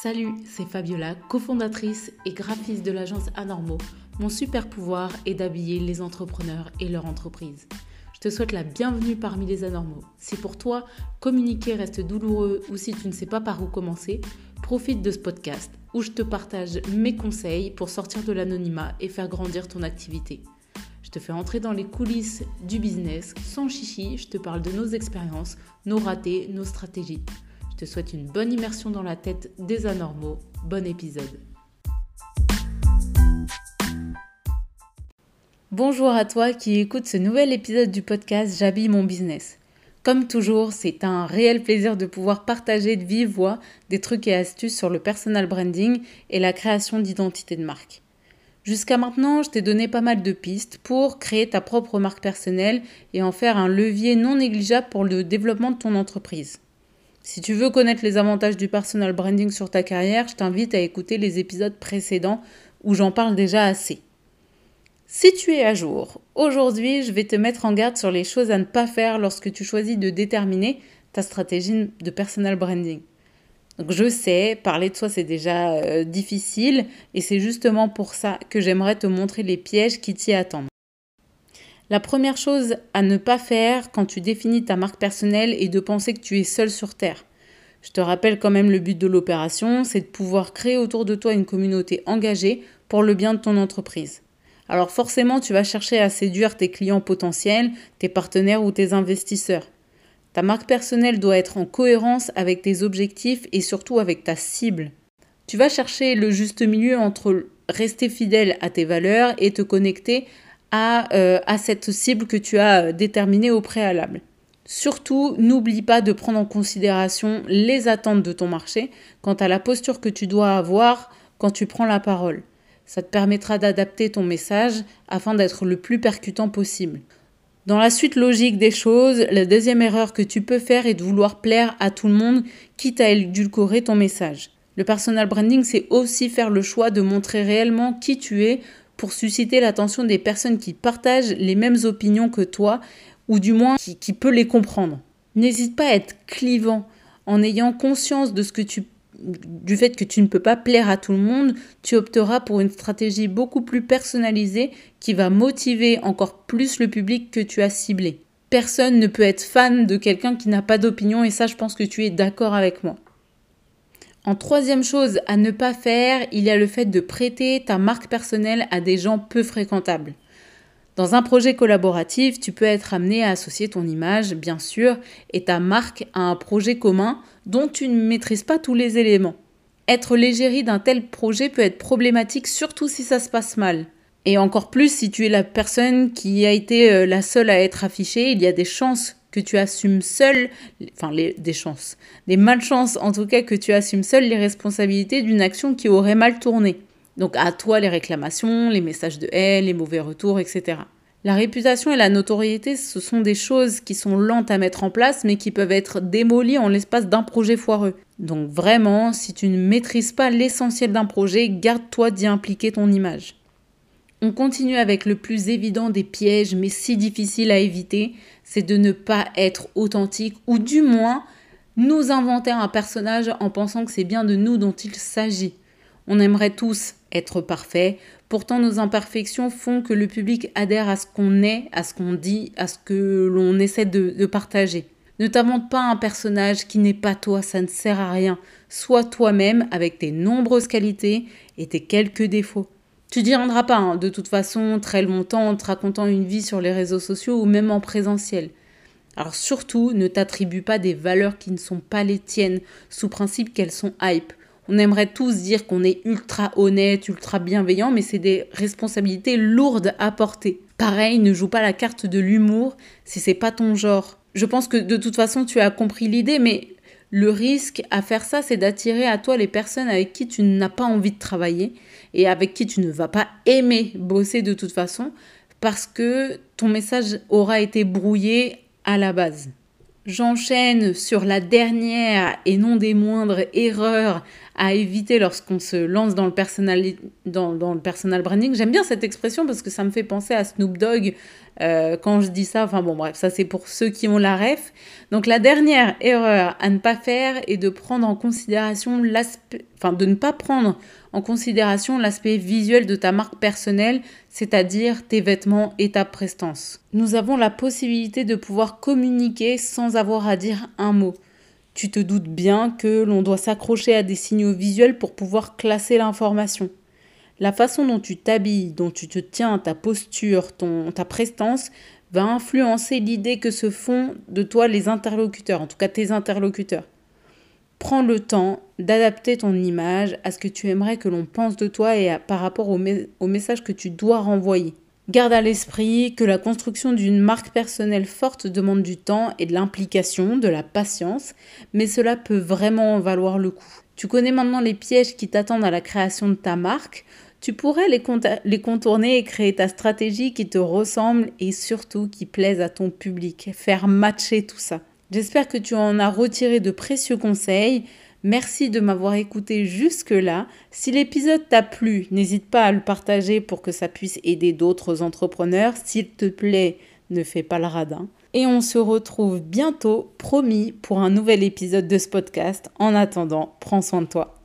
Salut, c'est Fabiola, cofondatrice et graphiste de l'agence Anormaux. Mon super pouvoir est d'habiller les entrepreneurs et leur entreprise. Je te souhaite la bienvenue parmi les anormaux. Si pour toi, communiquer reste douloureux ou si tu ne sais pas par où commencer, profite de ce podcast où je te partage mes conseils pour sortir de l'anonymat et faire grandir ton activité. Je te fais entrer dans les coulisses du business sans chichi, je te parle de nos expériences, nos ratés, nos stratégies. Te souhaite une bonne immersion dans la tête des anormaux. Bon épisode. Bonjour à toi qui écoutes ce nouvel épisode du podcast J'habille mon business. Comme toujours, c'est un réel plaisir de pouvoir partager de vive voix des trucs et astuces sur le personal branding et la création d'identité de marque. Jusqu'à maintenant, je t'ai donné pas mal de pistes pour créer ta propre marque personnelle et en faire un levier non négligeable pour le développement de ton entreprise. Si tu veux connaître les avantages du personal branding sur ta carrière, je t'invite à écouter les épisodes précédents où j'en parle déjà assez. Si tu es à jour, aujourd'hui je vais te mettre en garde sur les choses à ne pas faire lorsque tu choisis de déterminer ta stratégie de personal branding. Donc je sais, parler de soi c'est déjà euh, difficile et c'est justement pour ça que j'aimerais te montrer les pièges qui t'y attendent. La première chose à ne pas faire quand tu définis ta marque personnelle est de penser que tu es seul sur Terre. Je te rappelle quand même le but de l'opération, c'est de pouvoir créer autour de toi une communauté engagée pour le bien de ton entreprise. Alors forcément, tu vas chercher à séduire tes clients potentiels, tes partenaires ou tes investisseurs. Ta marque personnelle doit être en cohérence avec tes objectifs et surtout avec ta cible. Tu vas chercher le juste milieu entre rester fidèle à tes valeurs et te connecter euh, à, cette cible que tu as euh, déterminée au préalable. Surtout, n'oublie pas de prendre en considération les attentes de ton marché quant à la posture que tu dois avoir quand tu prends la parole. Ça te permettra d'adapter ton message afin d'être le plus percutant possible. Dans la suite logique des choses, la deuxième erreur que tu peux faire est de vouloir plaire à tout le monde, quitte à édulcorer ton message. Le personal branding, c'est aussi faire le choix de montrer réellement qui tu es pour susciter l'attention des personnes qui partagent les mêmes opinions que toi, ou du moins qui, qui peut les comprendre. N'hésite pas à être clivant en ayant conscience de ce que tu du fait que tu ne peux pas plaire à tout le monde, tu opteras pour une stratégie beaucoup plus personnalisée qui va motiver encore plus le public que tu as ciblé. Personne ne peut être fan de quelqu'un qui n'a pas d'opinion et ça je pense que tu es d'accord avec moi. En troisième chose à ne pas faire, il y a le fait de prêter ta marque personnelle à des gens peu fréquentables. Dans un projet collaboratif, tu peux être amené à associer ton image, bien sûr, et ta marque à un projet commun dont tu ne maîtrises pas tous les éléments. Être l'égérie d'un tel projet peut être problématique, surtout si ça se passe mal. Et encore plus si tu es la personne qui a été euh, la seule à être affichée, il y a des chances que tu assumes seul, enfin des chances, des malchances en tout cas que tu assumes seul les responsabilités d'une action qui aurait mal tourné. Donc à toi les réclamations, les messages de haine, les mauvais retours, etc. La réputation et la notoriété, ce sont des choses qui sont lentes à mettre en place, mais qui peuvent être démolies en l'espace d'un projet foireux. Donc vraiment, si tu ne maîtrises pas l'essentiel d'un projet, garde-toi d'y impliquer ton image. On continue avec le plus évident des pièges, mais si difficile à éviter, c'est de ne pas être authentique, ou du moins nous inventer un personnage en pensant que c'est bien de nous dont il s'agit. On aimerait tous être parfaits, pourtant nos imperfections font que le public adhère à ce qu'on est, à ce qu'on dit, à ce que l'on essaie de, partager. Ne t'invente pas un personnage qui n'est pas toi, ça ne sert à rien. Sois toi-même avec tes nombreuses qualités et tes quelques défauts. Tu n'y rendras pas, hein, de toute façon, très longtemps en te racontant une vie sur les réseaux sociaux ou même en présentiel. Alors surtout, ne t'attribue pas des valeurs qui ne sont pas les tiennes, sous principe qu'elles sont hype. On aimerait tous dire qu'on est ultra honnête, ultra bienveillant, mais c'est des responsabilités lourdes à porter. Pareil, ne joue pas la carte de l'humour si c'est pas ton genre. Je pense que de toute façon, tu as compris l'idée, mais le risque à faire ça, c'est d'attirer à toi les personnes avec qui tu n'as pas envie de travailler et avec qui tu ne vas pas aimer bosser de toute façon parce que ton message aura été brouillé à la base. J'enchaîne sur la dernière et non des moindres erreurs à éviter lorsqu'on se lance dans le personal, branding. J'aime bien cette expression parce que ça me fait penser à Snoop Dogg Euh, quand je dis ça, enfin bon bref, ça c'est pour ceux qui ont la ref. Donc la dernière erreur à ne pas faire est de prendre en considération l'aspect, enfin de ne pas prendre en considération l'aspect visuel de ta marque personnelle, c'est-à-dire tes vêtements et ta prestance. Nous avons la possibilité de pouvoir communiquer sans avoir à dire un mot. Tu te doutes bien que l'on doit s'accrocher à des signaux visuels pour pouvoir classer l'information. La façon dont tu t'habilles, dont tu te tiens, ta posture, ton, ta prestance va influencer l'idée que se font de toi les interlocuteurs, en tout cas tes interlocuteurs. Prends le temps d'adapter ton image à ce que tu aimerais que l'on pense de toi et par rapport au, au message que tu dois renvoyer. Garde à l'esprit que la construction d'une marque personnelle forte demande du temps et de l'implication, de la patience, mais cela peut vraiment en valoir le coup. Tu connais maintenant les pièges qui t'attendent à la création de ta marque, tu pourrais les, contourner et créer ta stratégie qui te ressemble et surtout qui plaise à ton public, faire matcher tout ça. J'espère que tu en as retiré de précieux conseils. Merci de m'avoir écouté jusque-là. Si l'épisode t'a plu, n'hésite pas à le partager pour que ça puisse aider d'autres entrepreneurs. S'il te plaît, ne fais pas le radin. Et on se retrouve bientôt, promis, pour un nouvel épisode de ce podcast. En attendant, prends soin de toi.